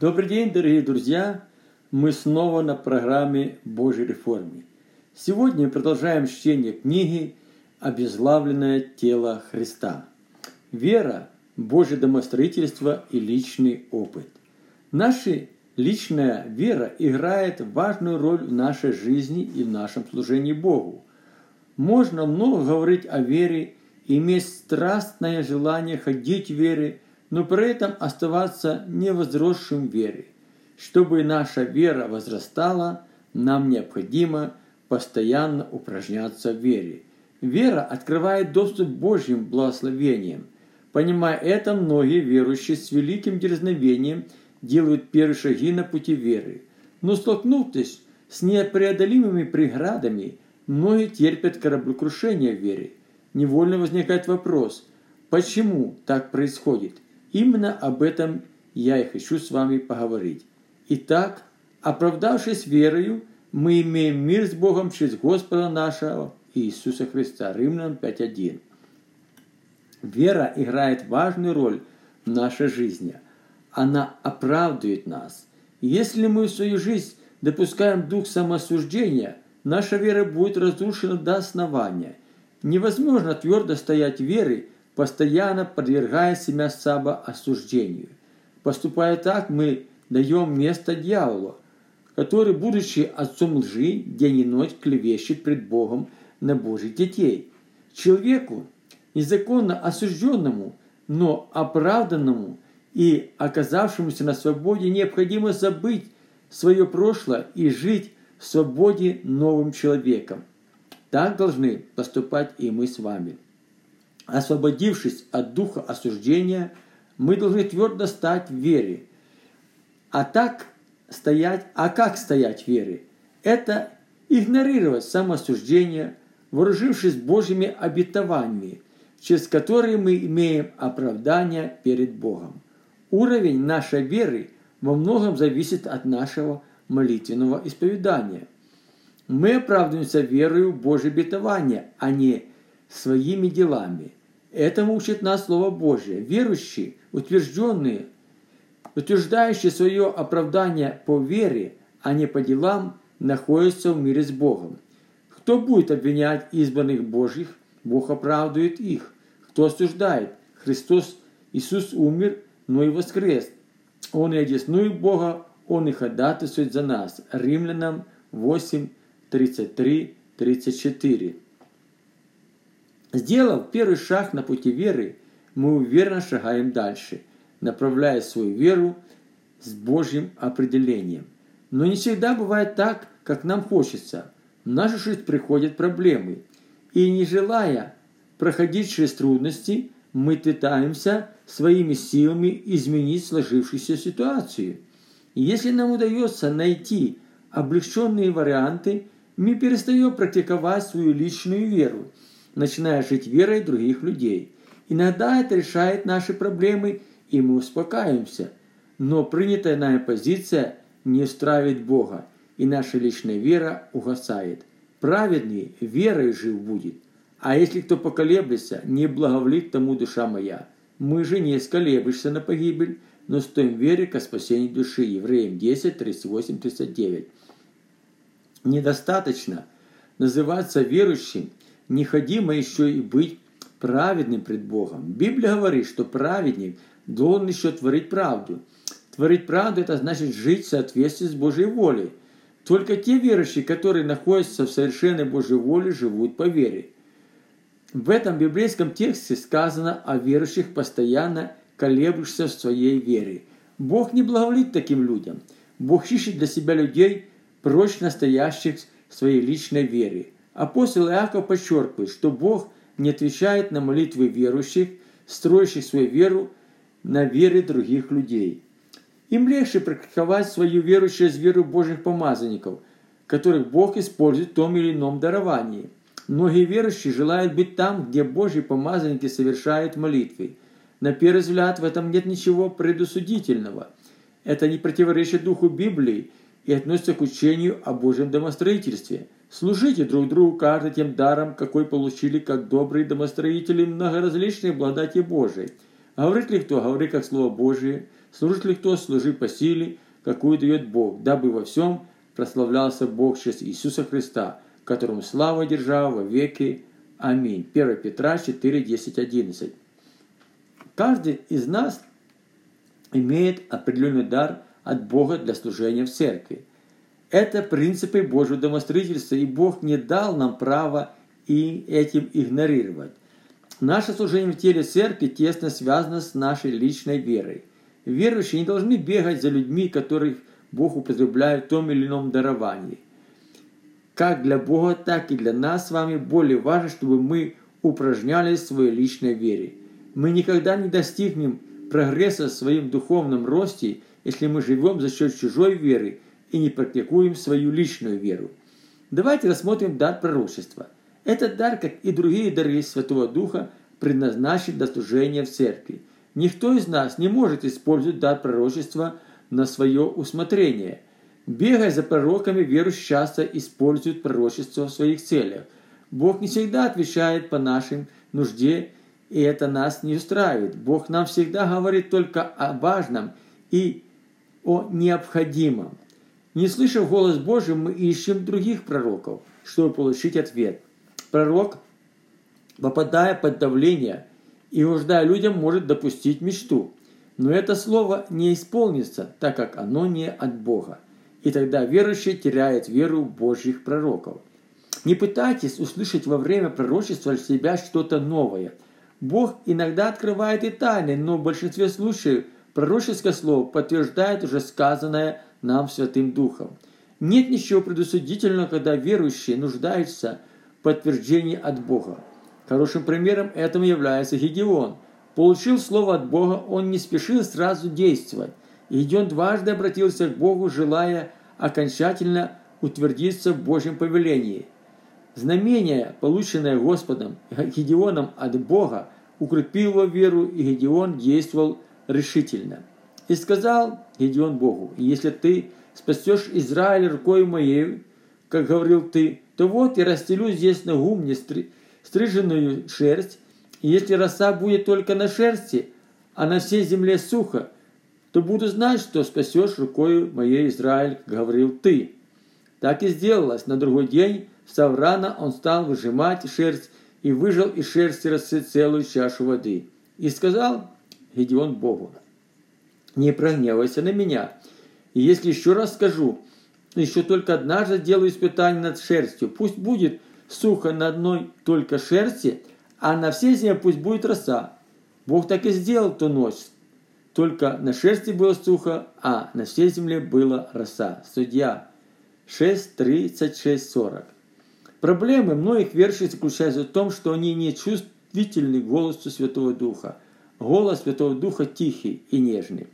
Добрый день, дорогие друзья! Мы снова на программе Божьей реформы. Сегодня продолжаем чтение книги «Обезглавленное тело Христа». Вера, Божье домостроительство и личный опыт. Наша личная вера играет важную роль в нашей жизни и в нашем служении Богу. Можно много говорить о вере, иметь страстное желание ходить в вере, но при этом оставаться невозросшим в вере. Чтобы наша вера возрастала, нам необходимо постоянно упражняться в вере. Вера открывает доступ к Божьим благословениям. Понимая это, многие верующие с великим дерзновением делают первые шаги на пути веры. Но столкнувшись с непреодолимыми преградами, многие терпят кораблекрушение в вере. Невольно возникает вопрос, почему так происходит? Именно об этом я и хочу с вами поговорить. Итак, оправдавшись верою, мы имеем мир с Богом через Господа нашего Иисуса Христа. Римлянам 5.1. Вера играет важную роль в нашей жизни. Она оправдывает нас. Если мы в свою жизнь допускаем дух самосуждения, наша вера будет разрушена до основания. Невозможно твердо стоять верой, постоянно подвергая себя самоосуждению. Поступая так, мы даем место дьяволу, который, будучи отцом лжи, день и ночь клевещет пред Богом на Божьих детей. Человеку, незаконно осужденному, но оправданному и оказавшемуся на свободе, необходимо забыть свое прошлое и жить в свободе новым человеком. Так должны поступать и мы с вами. Освободившись от духа осуждения, мы должны твердо стать в вере. А так стоять, а как стоять в вере? Это игнорировать самоосуждение, вооружившись Божьими обетованиями, через которые мы имеем оправдание перед Богом. Уровень нашей веры во многом зависит от нашего молитвенного исповедания. Мы оправдываемся верою в Божье обетование, а не своими делами. Этому учит нас Слово Божье. Верующие, утвержденные, утверждающие свое оправдание по вере, а не по делам, находятся в мире с Богом. Кто будет обвинять избранных Божьих, Бог оправдывает их. Кто осуждает? Христос, Иисус умер, но и воскрес. Он и одесную Бога, Он и ходатайствует за нас. Римлянам 8, 33, 34. Сделав первый шаг на пути веры, мы уверенно шагаем дальше, направляя свою веру с Божьим определением. Но не всегда бывает так, как нам хочется. В нашу жизнь приходят проблемы. И не желая проходить через трудности, мы пытаемся своими силами изменить сложившуюся ситуацию. И если нам удается найти облегченные варианты, мы перестаем практиковать свою личную веру – начиная жить верой других людей. Иногда это решает наши проблемы, и мы успокаиваемся. Но принятая нами позиция не устраивает Бога, и наша личная вера угасает. Праведный верой жив будет. А если кто поколеблется, не благоволит тому душа моя. Мы же не сколеблешься на погибель, но стоим вере ко спасению души. Евреям 10, 38, 39. Недостаточно называться верующим – необходимо еще и быть праведным пред Богом. Библия говорит, что праведник должен еще творить правду. Творить правду – это значит жить в соответствии с Божьей волей. Только те верующие, которые находятся в совершенной Божьей воле, живут по вере. В этом библейском тексте сказано о верующих, постоянно колеблющихся в своей вере. Бог не благоволит таким людям. Бог ищет для себя людей, прочно стоящих в своей личной вере. Апостол Иаков подчеркивает, что Бог не отвечает на молитвы верующих, строящих свою веру на вере других людей. Им легче практиковать свою веру через веру Божьих помазанников, которых Бог использует в том или ином даровании. Многие верующие желают быть там, где Божьи помазанники совершают молитвы. На первый взгляд в этом нет ничего предусудительного. Это не противоречит духу Библии и относится к учению о Божьем домостроительстве – Служите друг другу каждый тем даром, какой получили, как добрые домостроители многоразличные благодати Божией. Говорит ли кто, говори как Слово Божие, Служит ли кто, служи по силе, какую дает Бог, дабы во всем прославлялся Бог через Иисуса Христа, которому слава держава во веки. Аминь. 1 Петра 4, 10, 11. Каждый из нас имеет определенный дар от Бога для служения в церкви. Это принципы Божьего домостроительства, и Бог не дал нам права и этим игнорировать. Наше служение в теле церкви тесно связано с нашей личной верой. Верующие не должны бегать за людьми, которых Бог употребляет в том или ином даровании. Как для Бога, так и для нас с вами более важно, чтобы мы упражнялись в своей личной вере. Мы никогда не достигнем прогресса в своем духовном росте, если мы живем за счет чужой веры и не практикуем свою личную веру. Давайте рассмотрим дар пророчества. Этот дар, как и другие дары Святого Духа, предназначен для служения в церкви. Никто из нас не может использовать дар пророчества на свое усмотрение. Бегая за пророками, верующие часто используют пророчество в своих целях. Бог не всегда отвечает по нашим нужде, и это нас не устраивает. Бог нам всегда говорит только о важном и о необходимом. Не слышав голос Божий, мы ищем других пророков, чтобы получить ответ – Пророк, попадая под давление и нуждая людям, может допустить мечту. Но это слово не исполнится, так как оно не от Бога. И тогда верующий теряет веру Божьих пророков. Не пытайтесь услышать во время пророчества для себя что-то новое. Бог иногда открывает и тайны, но в большинстве случаев пророческое слово подтверждает уже сказанное нам Святым Духом. Нет ничего предусудительного, когда верующие нуждаются в подтверждение от Бога. Хорошим примером этому является Гедеон. Получил слово от Бога, он не спешил сразу действовать. Гедеон дважды обратился к Богу, желая окончательно утвердиться в Божьем повелении. Знамение, полученное Господом Гедеоном от Бога, укрепило веру, и Гедеон действовал решительно. И сказал Гедеон Богу, «Если ты спасешь Израиль рукой моей, как говорил ты, то вот я расстелю здесь на гумне стриженную шерсть, и если роса будет только на шерсти, а на всей земле сухо, то буду знать, что спасешь рукой моей Израиль, говорил ты. Так и сделалось. На другой день, встав рано, он стал выжимать шерсть и выжал из шерсти росы целую чашу воды. И сказал Гедеон Богу, не прогневайся на меня, и если еще раз скажу, еще только однажды делаю испытание над шерстью. Пусть будет сухо на одной только шерсти, а на всей земле пусть будет роса. Бог так и сделал ту ночь. Только на шерсти было сухо, а на всей земле была роса. Судья 6, 36, 40. Проблемы многих верующих заключаются в том, что они не чувствительны голосу Святого Духа. Голос Святого Духа тихий и нежный.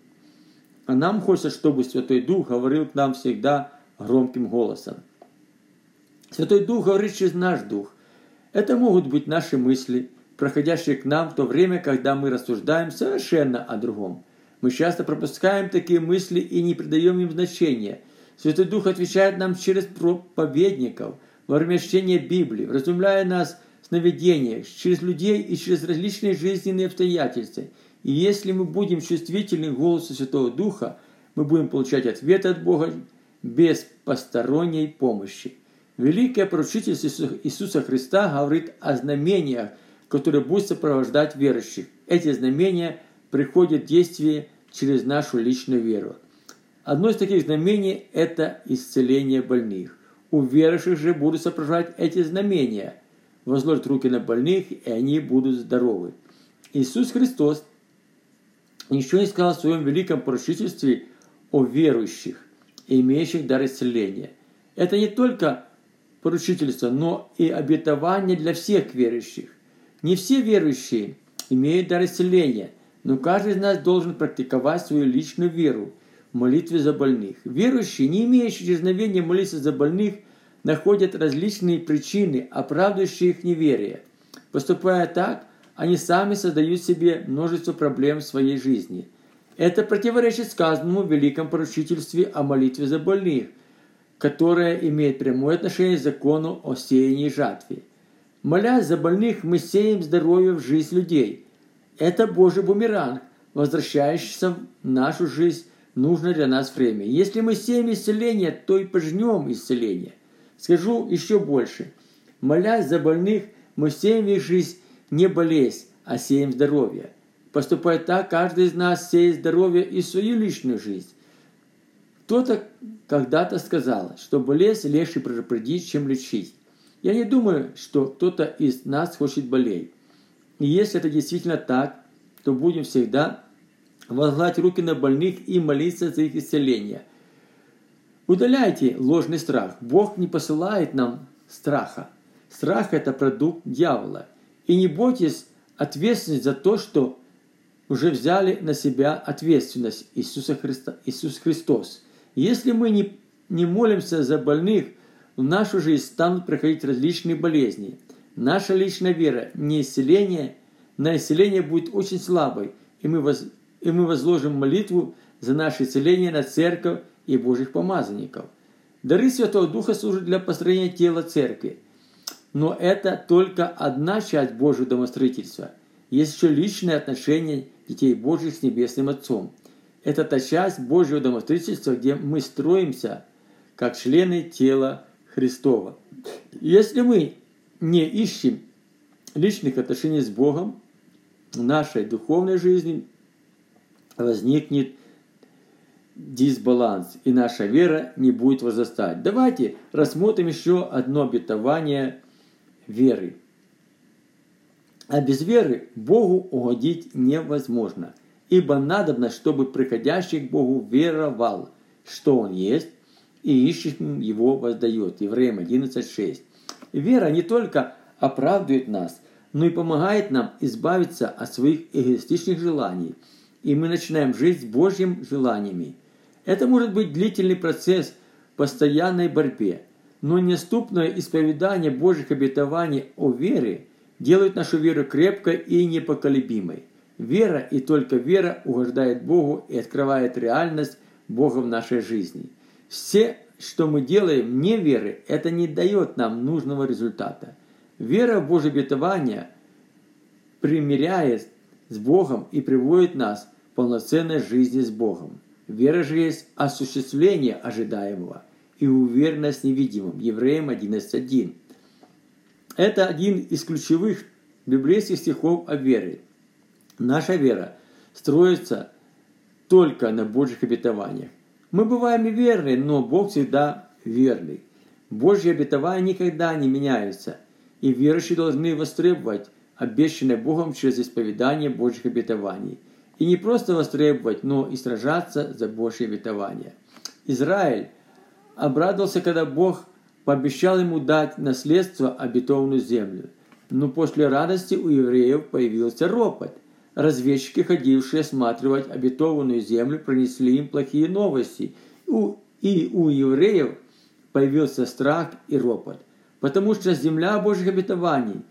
А нам хочется, чтобы Святой Дух говорил к нам всегда громким голосом. Святой Дух говорит через наш Дух. Это могут быть наши мысли, проходящие к нам в то время, когда мы рассуждаем совершенно о другом. Мы часто пропускаем такие мысли и не придаем им значения. Святой Дух отвечает нам через проповедников, во время чтения Библии, разумляя нас в сновидениях, через людей и через различные жизненные обстоятельства. И если мы будем чувствительны к голосу Святого Духа, мы будем получать ответы от Бога без посторонней помощи. Великое поручительство Иисуса Христа говорит о знамениях, которые будут сопровождать верующих. Эти знамения приходят в действие через нашу личную веру. Одно из таких знамений – это исцеление больных. У верующих же будут сопровождать эти знамения. Возложат руки на больных, и они будут здоровы. Иисус Христос ничего не сказал в своем великом поручительстве о верующих имеющих дар исцеления. Это не только поручительство, но и обетование для всех верующих. Не все верующие имеют дар исцеления, но каждый из нас должен практиковать свою личную веру в молитве за больных. Верующие, не имеющие дерзновения молиться за больных, находят различные причины, оправдывающие их неверие. Поступая так, они сами создают себе множество проблем в своей жизни – это противоречит сказанному в Великом поручительстве о молитве за больных, которое имеет прямое отношение к закону о сеянии и жатве. Молясь за больных, мы сеем здоровье в жизнь людей. Это Божий бумеранг, возвращающийся в нашу жизнь нужно для нас время. Если мы сеем исцеление, то и пожнем исцеление. Скажу еще больше. Молясь за больных, мы сеем в их жизнь не болезнь, а сеем здоровье. Поступая так, каждый из нас сеет здоровье и свою личную жизнь. Кто-то когда-то сказал, что болезнь легче предупредить, чем лечить. Я не думаю, что кто-то из нас хочет болеть. И если это действительно так, то будем всегда возлагать руки на больных и молиться за их исцеление. Удаляйте ложный страх. Бог не посылает нам страха. Страх – это продукт дьявола. И не бойтесь ответственность за то, что уже взяли на себя ответственность Иисуса Христа, Иисус Христос. Если мы не, не молимся за больных, в нашу жизнь станут приходить различные болезни. Наша личная вера не исцеление, на исцеление будет очень слабой, и мы, воз, и мы возложим молитву за наше исцеление на церковь и Божьих помазанников. Дары Святого Духа служат для построения тела церкви. Но это только одна часть Божьего домостроительства. Есть еще личные отношения детей Божьих с Небесным Отцом. Это та часть Божьего домостроительства, где мы строимся как члены тела Христова. Если мы не ищем личных отношений с Богом, в нашей духовной жизни возникнет дисбаланс, и наша вера не будет возрастать. Давайте рассмотрим еще одно обетование веры. А без веры Богу угодить невозможно, ибо надобно, чтобы приходящий к Богу веровал, что Он есть, и ищущим Его воздает. Евреям 11.6. Вера не только оправдывает нас, но и помогает нам избавиться от своих эгоистичных желаний, и мы начинаем жить с Божьими желаниями. Это может быть длительный процесс постоянной борьбе, но неступное исповедание Божьих обетований о вере делает нашу веру крепкой и непоколебимой. Вера и только вера угождает Богу и открывает реальность Бога в нашей жизни. Все, что мы делаем вне веры, это не дает нам нужного результата. Вера в Божье обетование примиряет с Богом и приводит нас к полноценной жизни с Богом. Вера же есть осуществление ожидаемого и уверенность невидимым. Евреям 11.1. Это один из ключевых библейских стихов о вере. Наша вера строится только на Божьих обетованиях. Мы бываем и верны, но Бог всегда верный. Божьи обетования никогда не меняются, и верующие должны востребовать обещанное Богом через исповедание Божьих обетований. И не просто востребовать, но и сражаться за Божьи обетования. Израиль обрадовался, когда Бог пообещал ему дать наследство обетованную землю. Но после радости у евреев появился ропот – разведчики, ходившие осматривать обетованную землю, пронесли им плохие новости. И у евреев появился страх и ропот, потому что земля Божьих обетований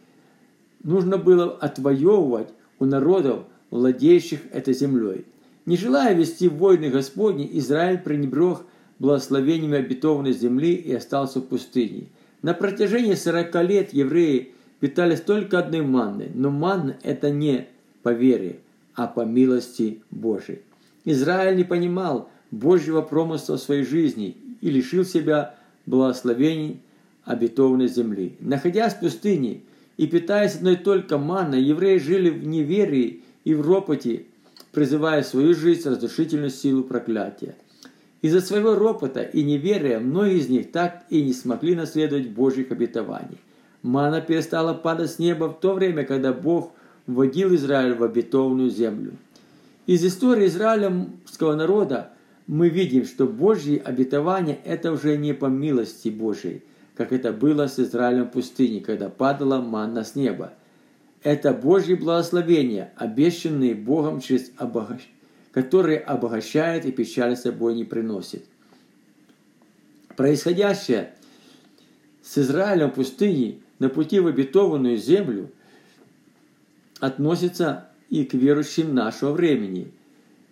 нужно было отвоевывать у народов, владеющих этой землей. Не желая вести войны Господни, Израиль пренебрег благословениями обетованной земли и остался в пустыне. На протяжении 40 лет евреи питались только одной манной, но манна – это не по вере, а по милости Божией. Израиль не понимал Божьего промысла в своей жизни и лишил себя благословений обетованной земли. Находясь в пустыне и питаясь одной только манной, евреи жили в неверии и в ропоте, призывая в свою жизнь разрушительную силу проклятия. Из-за своего ропота и неверия многие из них так и не смогли наследовать Божьих обетований. Мана перестала падать с неба в то время, когда Бог вводил Израиль в обетованную землю. Из истории израильского народа мы видим, что Божьи обетования – это уже не по милости Божьей, как это было с Израилем в пустыне, когда падала манна с неба. Это Божьи благословения, обещанные Богом через обогащение которые обогащает и печаль собой не приносит. Происходящее с Израилем в пустыне на пути в обетованную землю относится и к верующим нашего времени.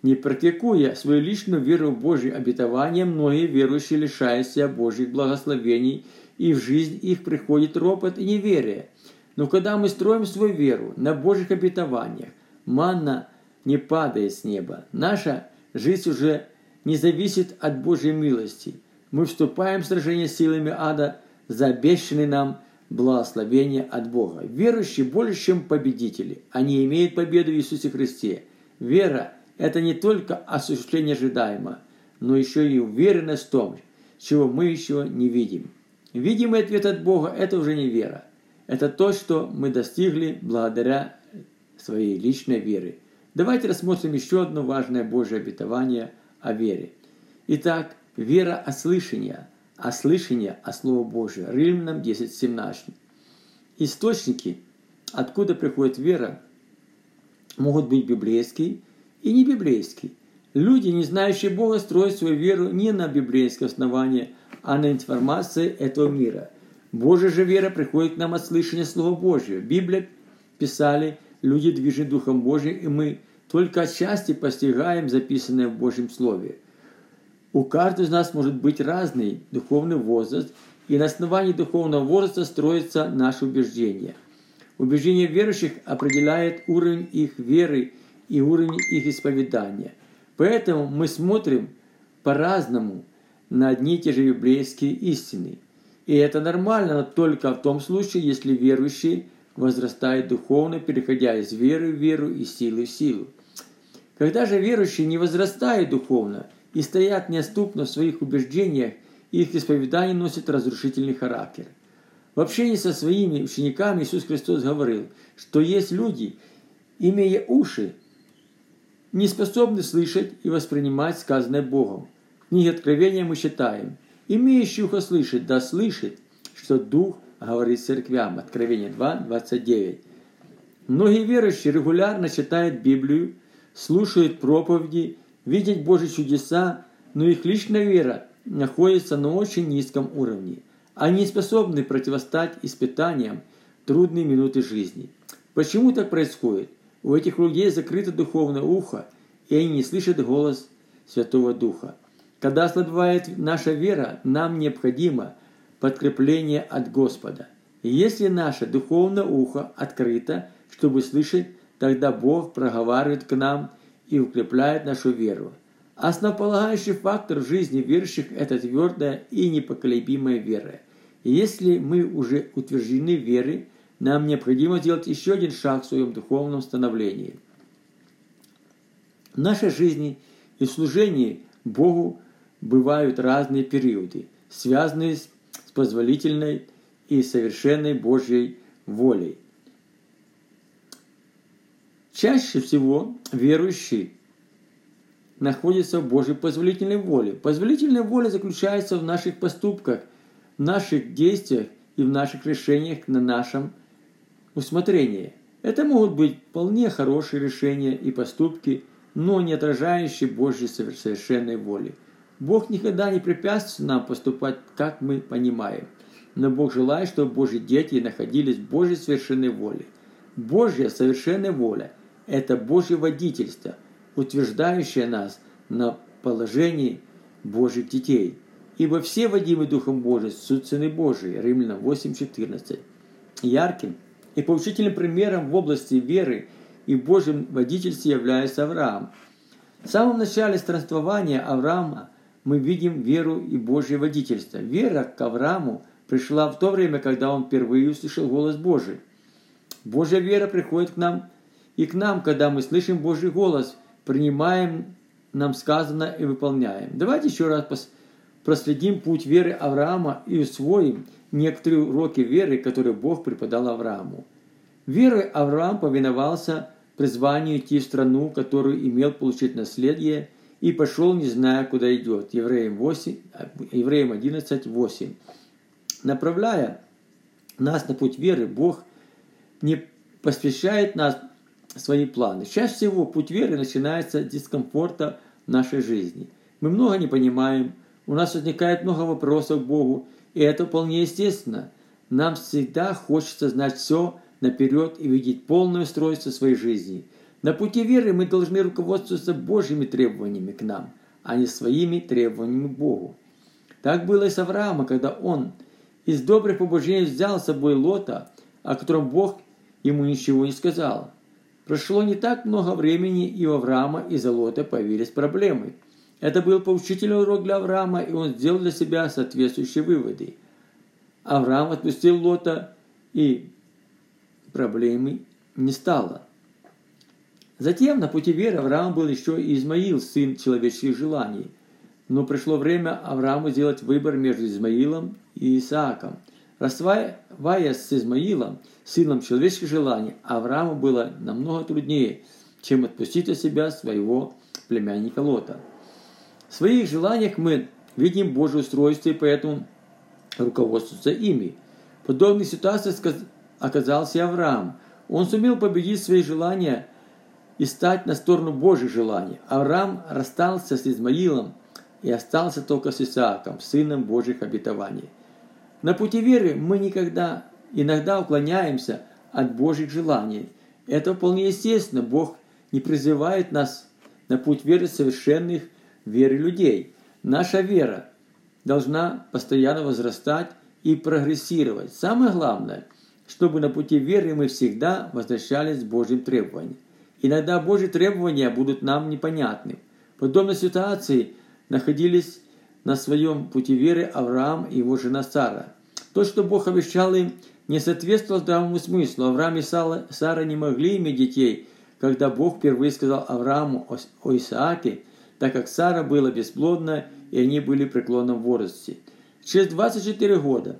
Не практикуя свою личную веру в Божье обетование, многие верующие лишаются Божьих благословений, и в жизнь их приходит ропот и неверие. Но когда мы строим свою веру на Божьих обетованиях, манна не падает с неба. Наша жизнь уже не зависит от Божьей милости. Мы вступаем в сражение с силами ада за обещанный нам благословение от Бога. Верующие больше, чем победители. Они имеют победу в Иисусе Христе. Вера – это не только осуществление ожидаемого, но еще и уверенность в том, чего мы еще не видим. Видимый ответ от Бога – это уже не вера. Это то, что мы достигли благодаря своей личной вере. Давайте рассмотрим еще одно важное Божье обетование о вере. Итак, вера о слышании, а слышание о Слове Божье. Римлянам 10.17. Источники, откуда приходит вера, могут быть библейские и не библейские. Люди, не знающие Бога, строят свою веру не на библейское основание, а на информации этого мира. Божья же вера приходит к нам от слышания Слова Божьего. Библия писали люди, движены Духом Божьим, и мы только отчасти постигаем записанное в Божьем Слове. У каждого из нас может быть разный духовный возраст, и на основании духовного возраста строится наше убеждение. Убеждение верующих определяет уровень их веры и уровень их исповедания. Поэтому мы смотрим по-разному на одни и те же библейские истины. И это нормально, но только в том случае, если верующий возрастает духовно, переходя из веры в веру и силы в силу. Когда же верующие не возрастают духовно и стоят неоступно в своих убеждениях, их исповедание носит разрушительный характер. В общении со своими учениками Иисус Христос говорил, что есть люди, имея уши, не способны слышать и воспринимать сказанное Богом. В книге Откровения мы читаем, «Имеющий ухо слышит, да слышит, что Дух говорит церквям». Откровение 2, 29. Многие верующие регулярно читают Библию, слушают проповеди, видят Божьи чудеса, но их личная вера находится на очень низком уровне. Они способны противостать испытаниям трудные минуты жизни. Почему так происходит? У этих людей закрыто духовное ухо, и они не слышат голос Святого Духа. Когда ослабевает наша вера, нам необходимо подкрепление от Господа. И если наше духовное ухо открыто, чтобы слышать, тогда Бог проговаривает к нам и укрепляет нашу веру. Основополагающий фактор в жизни верующих – это твердая и непоколебимая вера. И если мы уже утверждены верой, нам необходимо сделать еще один шаг в своем духовном становлении. В нашей жизни и служении Богу бывают разные периоды, связанные с позволительной и совершенной Божьей волей. Чаще всего верующий находится в Божьей позволительной воле. Позволительная воля заключается в наших поступках, в наших действиях и в наших решениях на нашем усмотрение. Это могут быть вполне хорошие решения и поступки, но не отражающие Божьей совершенной воли. Бог никогда не препятствует нам поступать, как мы понимаем. Но Бог желает, чтобы Божьи дети находились в Божьей совершенной воле. Божья совершенная воля – это Божье водительство, утверждающее нас на положении Божьих детей. Ибо все водимы Духом Божьим, суть Сыны Божии. Римлянам 8.14. Ярким – и поучительным примером в области веры и в Божьем водительстве является Авраам. В самом начале странствования Авраама мы видим веру и Божье водительство. Вера к Аврааму пришла в то время, когда он впервые услышал голос Божий. Божья вера приходит к нам и к нам, когда мы слышим Божий голос, принимаем нам сказанное и выполняем. Давайте еще раз проследим путь веры Авраама и усвоим – некоторые уроки веры, которые Бог преподал Аврааму. Верой Авраам повиновался призванию идти в страну, которую имел получить наследие, и пошел, не зная, куда идет. Евреям, 8, Евреям 11, 8. Направляя нас на путь веры, Бог не посвящает нас свои планы. Чаще всего путь веры начинается с дискомфорта нашей жизни. Мы много не понимаем, у нас возникает много вопросов к Богу, и это вполне естественно. Нам всегда хочется знать все наперед и видеть полное устройство своей жизни. На пути веры мы должны руководствоваться Божьими требованиями к нам, а не своими требованиями к Богу. Так было и с Авраамом, когда он из добрых побуждений взял с собой Лота, о котором Бог ему ничего не сказал. Прошло не так много времени, и у Авраама из-за Лота появились проблемы. Это был поучительный урок для Авраама, и он сделал для себя соответствующие выводы. Авраам отпустил Лота, и проблемы не стало. Затем на пути веры Авраам был еще и Измаил, сын человеческих желаний. Но пришло время Аврааму сделать выбор между Измаилом и Исааком. Расставаясь с Измаилом, сыном человеческих желаний, Аврааму было намного труднее, чем отпустить от себя своего племянника Лота. В своих желаниях мы видим Божье устройство и поэтому руководствуются ими. В подобной ситуации оказался Авраам. Он сумел победить свои желания и стать на сторону Божьих желаний. Авраам расстался с Измаилом и остался только с Исааком, сыном Божьих обетований. На пути веры мы никогда, иногда уклоняемся от Божьих желаний. Это вполне естественно. Бог не призывает нас на путь веры совершенных веры людей. Наша вера должна постоянно возрастать и прогрессировать. Самое главное, чтобы на пути веры мы всегда возвращались к Божьим требованиям. Иногда Божьи требования будут нам непонятны. В подобной ситуации находились на своем пути веры Авраам и его жена Сара. То, что Бог обещал им, не соответствовало здравому смыслу. Авраам и Сара не могли иметь детей, когда Бог впервые сказал Аврааму о Исааке, так как Сара была бесплодна, и они были в преклонном возрасте. Через 24 года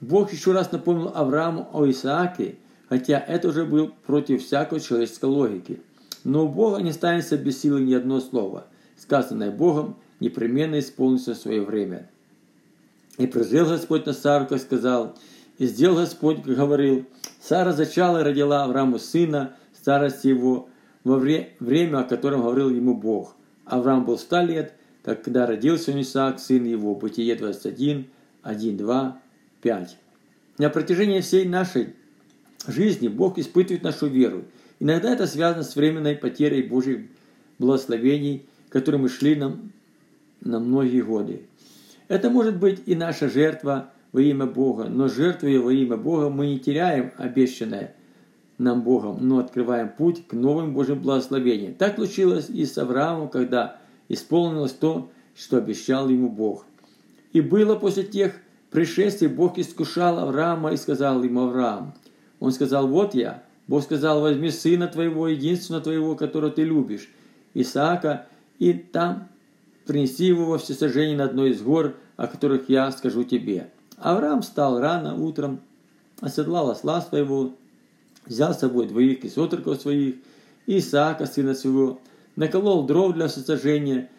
Бог еще раз напомнил Аврааму о Исааке, хотя это уже был против всякой человеческой логики. Но у Бога не станется без силы ни одно слово, сказанное Богом, непременно исполнится свое время. И прозрел Господь на Сару, как сказал, и сделал Господь, как говорил. Сара зачала и родила Аврааму сына, старости его, во время, о котором говорил ему Бог. Авраам был ста лет, когда родился у Исаак, сын его. Бытие 21, 1, 2, 5. На протяжении всей нашей жизни Бог испытывает нашу веру. Иногда это связано с временной потерей Божьих благословений, которые мы шли нам на многие годы. Это может быть и наша жертва во имя Бога, но жертвуя во имя Бога мы не теряем обещанное нам Богом, но открываем путь к новым Божьим благословениям. Так случилось и с Авраамом, когда исполнилось то, что обещал ему Бог. И было после тех пришествий, Бог искушал Авраама и сказал ему Авраам. Он сказал, вот я. Бог сказал, возьми сына твоего, единственного твоего, которого ты любишь, Исаака, и там принеси его во всесожжение на одной из гор, о которых я скажу тебе. Авраам встал рано утром, оседлал осла своего, взял с собой двоих из отроков своих, Исаака, сына своего, наколол дров для всесожжения,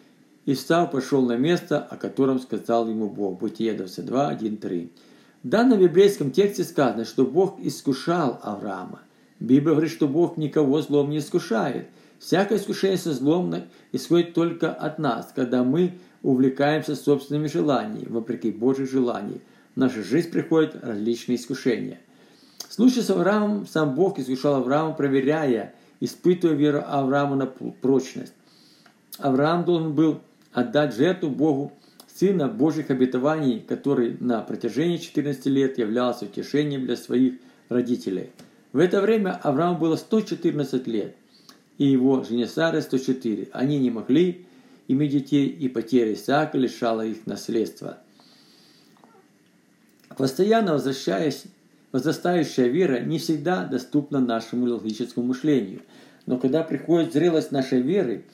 и встав, пошел на место, о котором сказал ему Бог. Бытие 22, 1, 3. В данном библейском тексте сказано, что Бог искушал Авраама. Библия говорит, что Бог никого злом не искушает – Всякое искушение со злом исходит только от нас, когда мы увлекаемся собственными желаниями, вопреки Божьих желаний. В нашу жизнь приходят различные искушения. В случае с Авраамом сам Бог искушал Авраама, проверяя, испытывая веру Авраама на прочность. Авраам должен был отдать жертву Богу сына Божьих обетований, который на протяжении 14 лет являлся утешением для своих родителей. В это время Аврааму было 114 лет и его жене Сары 104. Они не могли иметь детей, и потеря Исаака лишала их наследства. Постоянно возвращаясь, возрастающая вера не всегда доступна нашему логическому мышлению. Но когда приходит зрелость нашей веры,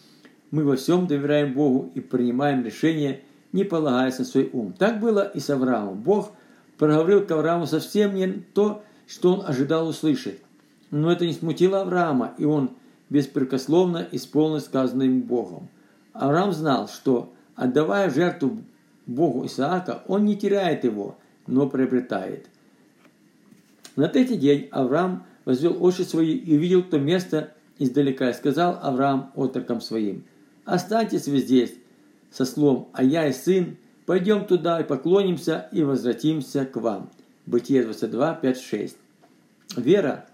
мы во всем доверяем Богу и принимаем решения, не полагаясь на свой ум. Так было и с Авраамом. Бог проговорил к Аврааму совсем не то, что он ожидал услышать. Но это не смутило Авраама, и он беспрекословно исполнить сказанное им Богом. Авраам знал, что, отдавая жертву Богу Исаака, он не теряет его, но приобретает. На третий день Авраам возвел очи свои и увидел то место издалека, и сказал Авраам отрокам своим, «Останьтесь вы здесь со слом, а я и сын пойдем туда и поклонимся и возвратимся к вам». Бытие 22, 5, 6. Вера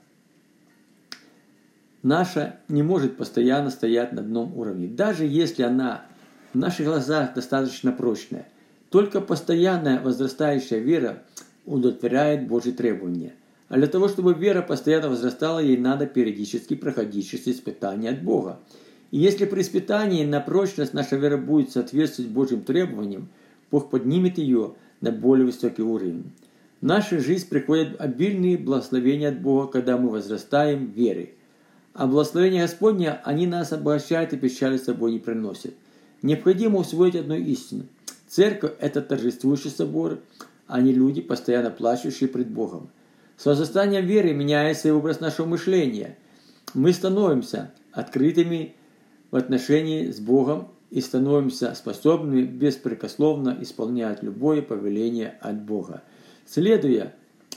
наша не может постоянно стоять на одном уровне, даже если она в наших глазах достаточно прочная. Только постоянная возрастающая вера удовлетворяет Божьи требования. А для того, чтобы вера постоянно возрастала, ей надо периодически проходить через испытания от Бога. И если при испытании на прочность наша вера будет соответствовать Божьим требованиям, Бог поднимет ее на более высокий уровень. В нашу жизнь приходят обильные благословения от Бога, когда мы возрастаем в вере. А благословения Господня, они нас обогащают и печали с собой не приносят. Необходимо усвоить одну истину. Церковь – это торжествующий собор, а не люди, постоянно плачущие пред Богом. С возрастанием веры меняется и образ нашего мышления. Мы становимся открытыми в отношении с Богом и становимся способными беспрекословно исполнять любое повеление от Бога. Следуя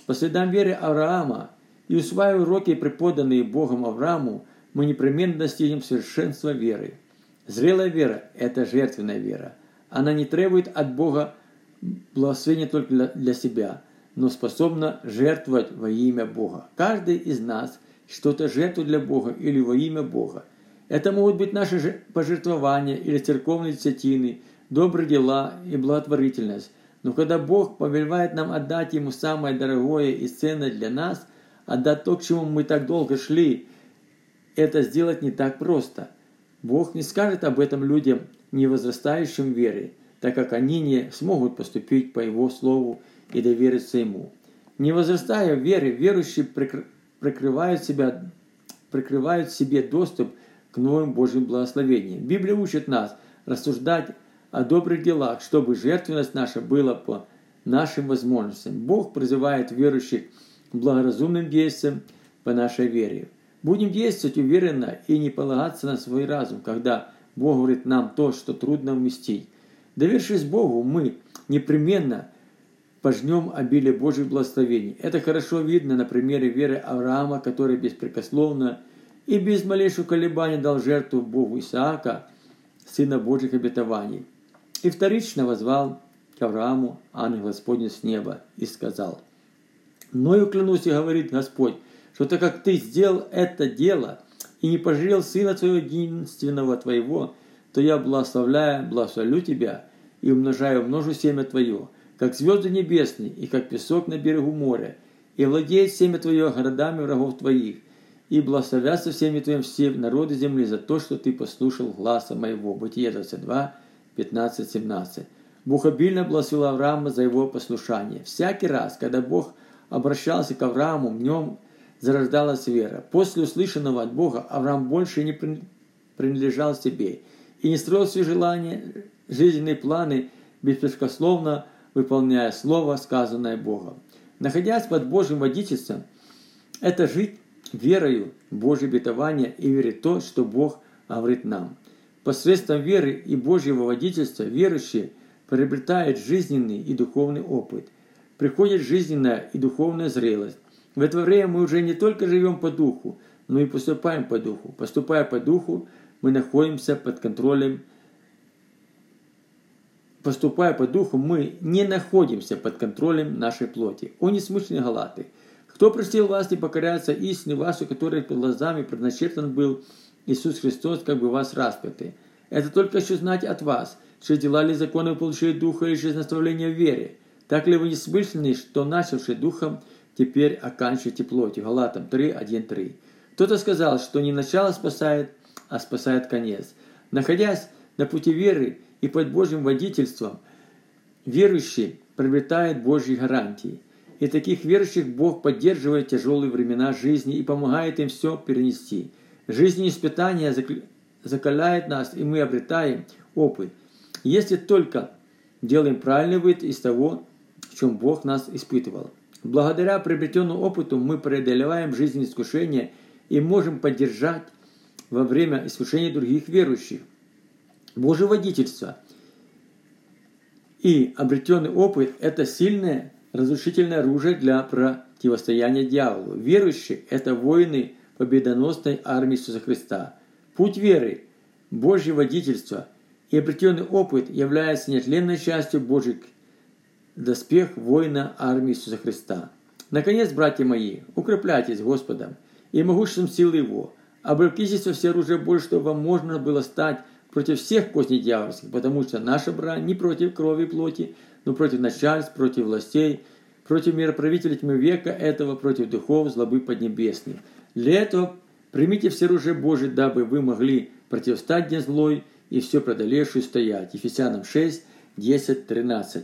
по следам веры Авраама и усваивая уроки, преподанные Богом Аврааму, мы непременно достигнем совершенства веры. Зрелая вера – это жертвенная вера. Она не требует от Бога благословения только для себя, но способна жертвовать во имя Бога. Каждый из нас что-то жертвует для Бога или во имя Бога. Это могут быть наши пожертвования или церковные десятины, добрые дела и благотворительность. Но когда Бог повелевает нам отдать Ему самое дорогое и ценное для нас, отдать то, к чему мы так долго шли, это сделать не так просто. Бог не скажет об этом людям, не возрастающим в вере, так как они не смогут поступить по Его Слову и довериться Ему. Не возрастая в вере, верующие прикрывают, себя, прикрывают себе доступ к новым Божьим благословениям. Библия учит нас рассуждать о добрых делах, чтобы жертвенность наша была по нашим возможностям. Бог призывает верующих благоразумным действиям по нашей вере. Будем действовать уверенно и не полагаться на свой разум, когда Бог говорит нам то, что трудно вместить. Довершись Богу, мы непременно пожнем обилие Божьих благословений. Это хорошо видно на примере веры Авраама, который беспрекословно и без малейшего колебания дал жертву Богу Исаака, сына Божьих обетований. И вторично возвал к Аврааму ангел Господень с неба и сказал, «Мною клянусь, и говорит Господь, что так как ты сделал это дело и не пожалел сына твоего единственного твоего, то я благословляю, благословлю тебя и умножаю множу семя твое, как звезды небесные и как песок на берегу моря, и владеет семя твое городами врагов твоих, и благословятся всеми твоим все народы земли за то, что ты послушал гласа моего». Бытие 22, 15, 17. Бог обильно благословил Авраама за его послушание. Всякий раз, когда Бог обращался к Аврааму, в нем зарождалась вера. После услышанного от Бога Авраам больше не принадлежал себе и не строил свои желания, жизненные планы, беспрекословно выполняя слово, сказанное Богом. Находясь под Божьим водительством, это жить верою Божье обетование и верить в то, что Бог говорит нам. Посредством веры и Божьего водительства верующие приобретают жизненный и духовный опыт. Приходит жизненная и духовная зрелость. В это время мы уже не только живем по духу, но и поступаем по духу. Поступая по духу, мы находимся под контролем Поступая по духу, мы не находимся под контролем нашей плоти. О несмышленные галаты! Кто простил вас и покоряется истине вашей, которой под глазами предначертан был Иисус Христос, как бы вас распятый? Это только еще знать от вас, что дела ли законы получили духа или через наставление в вере. Так ли вы не смысленны, что начавший духом – теперь оканчивайте плотью. Галатам 3, 1, 3. Кто-то сказал, что не начало спасает, а спасает конец. Находясь на пути веры и под Божьим водительством, верующий приобретает Божьи гарантии. И таких верующих Бог поддерживает тяжелые времена жизни и помогает им все перенести. Жизнь испытания закаляет нас, и мы обретаем опыт. Если только делаем правильный вывод из того, чем Бог нас испытывал. Благодаря приобретенному опыту мы преодолеваем жизненные искушения и можем поддержать во время искушения других верующих. Божье водительство и обретенный опыт – это сильное разрушительное оружие для противостояния дьяволу. Верующие – это воины победоносной армии Иисуса Христа. Путь веры, Божье водительство и обретенный опыт являются нетленной частью Божьих доспех воина армии Иисуса Христа. Наконец, братья мои, укрепляйтесь Господом и могуществом силы Его. Облекитесь во все оружие Божье, чтобы вам можно было стать против всех козней дьявольских, потому что наша брань не против крови и плоти, но против начальств, против властей, против мироправителя тьмы века этого, против духов злобы поднебесной. Для этого примите все оружие Божие, дабы вы могли противостать дне злой и все преодолевшую стоять. Ефесянам 6, 10, 13.